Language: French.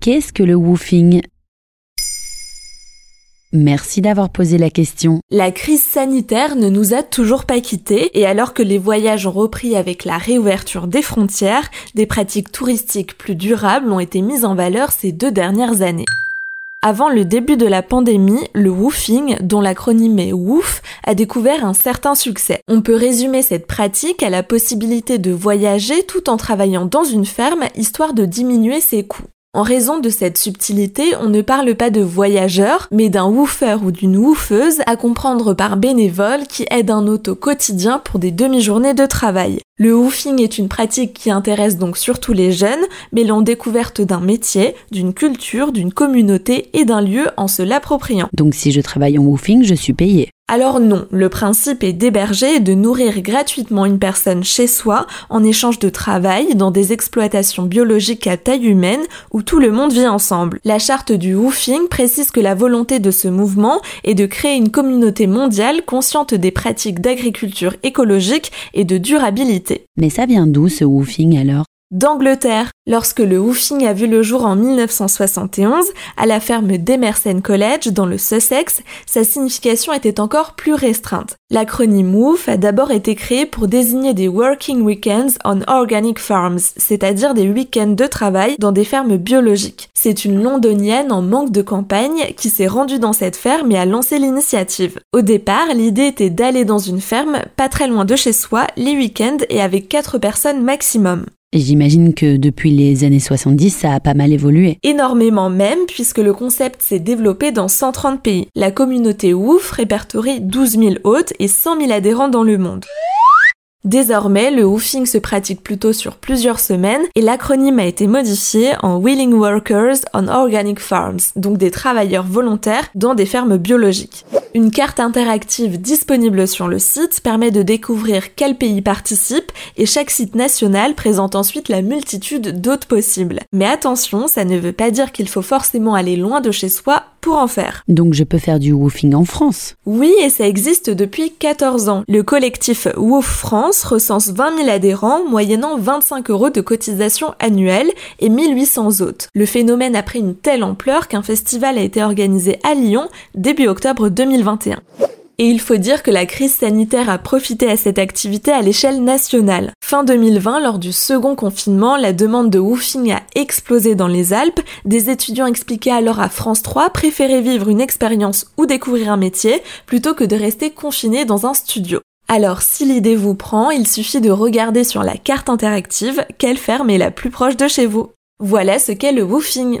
Qu'est-ce que le woofing? Merci d'avoir posé la question. La crise sanitaire ne nous a toujours pas quittés et alors que les voyages ont repris avec la réouverture des frontières, des pratiques touristiques plus durables ont été mises en valeur ces deux dernières années. Avant le début de la pandémie, le woofing, dont l'acronyme est WOOF, a découvert un certain succès. On peut résumer cette pratique à la possibilité de voyager tout en travaillant dans une ferme histoire de diminuer ses coûts. En raison de cette subtilité, on ne parle pas de voyageur, mais d'un woofer ou d'une woofeuse à comprendre par bénévole qui aide un hôte au quotidien pour des demi-journées de travail. Le woofing est une pratique qui intéresse donc surtout les jeunes, mêlant découverte d'un métier, d'une culture, d'une communauté et d'un lieu en se l'appropriant. Donc si je travaille en woofing, je suis payé. Alors non, le principe est d'héberger et de nourrir gratuitement une personne chez soi en échange de travail dans des exploitations biologiques à taille humaine où tout le monde vit ensemble. La charte du woofing précise que la volonté de ce mouvement est de créer une communauté mondiale consciente des pratiques d'agriculture écologique et de durabilité. Mais ça vient d'où ce woofing alors? d'Angleterre. Lorsque le woofing a vu le jour en 1971 à la ferme d'Emerson College dans le Sussex, sa signification était encore plus restreinte. L'acronyme WOOF a d'abord été créé pour désigner des working weekends on organic farms, c'est-à-dire des week-ends de travail dans des fermes biologiques. C'est une londonienne en manque de campagne qui s'est rendue dans cette ferme et a lancé l'initiative. Au départ, l'idée était d'aller dans une ferme pas très loin de chez soi les week-ends et avec quatre personnes maximum. Et j'imagine que depuis les années 70, ça a pas mal évolué. Énormément même, puisque le concept s'est développé dans 130 pays. La communauté WOOF répertorie 12 000 hôtes et 100 000 adhérents dans le monde. Désormais, le woofing se pratique plutôt sur plusieurs semaines et l'acronyme a été modifié en Willing Workers on Organic Farms, donc des travailleurs volontaires dans des fermes biologiques. Une carte interactive disponible sur le site permet de découvrir quels pays participent et chaque site national présente ensuite la multitude d'hôtes possibles. Mais attention, ça ne veut pas dire qu'il faut forcément aller loin de chez soi pour en faire. Donc je peux faire du woofing en France Oui, et ça existe depuis 14 ans. Le collectif Woof France recense 20 000 adhérents, moyennant 25 euros de cotisation annuelle et 1800 hôtes. Le phénomène a pris une telle ampleur qu'un festival a été organisé à Lyon début octobre 2021. Et il faut dire que la crise sanitaire a profité à cette activité à l'échelle nationale. Fin 2020, lors du second confinement, la demande de woofing a explosé dans les Alpes. Des étudiants expliquaient alors à France 3 préférer vivre une expérience ou découvrir un métier plutôt que de rester confinés dans un studio. Alors si l'idée vous prend, il suffit de regarder sur la carte interactive quelle ferme est la plus proche de chez vous. Voilà ce qu'est le woofing.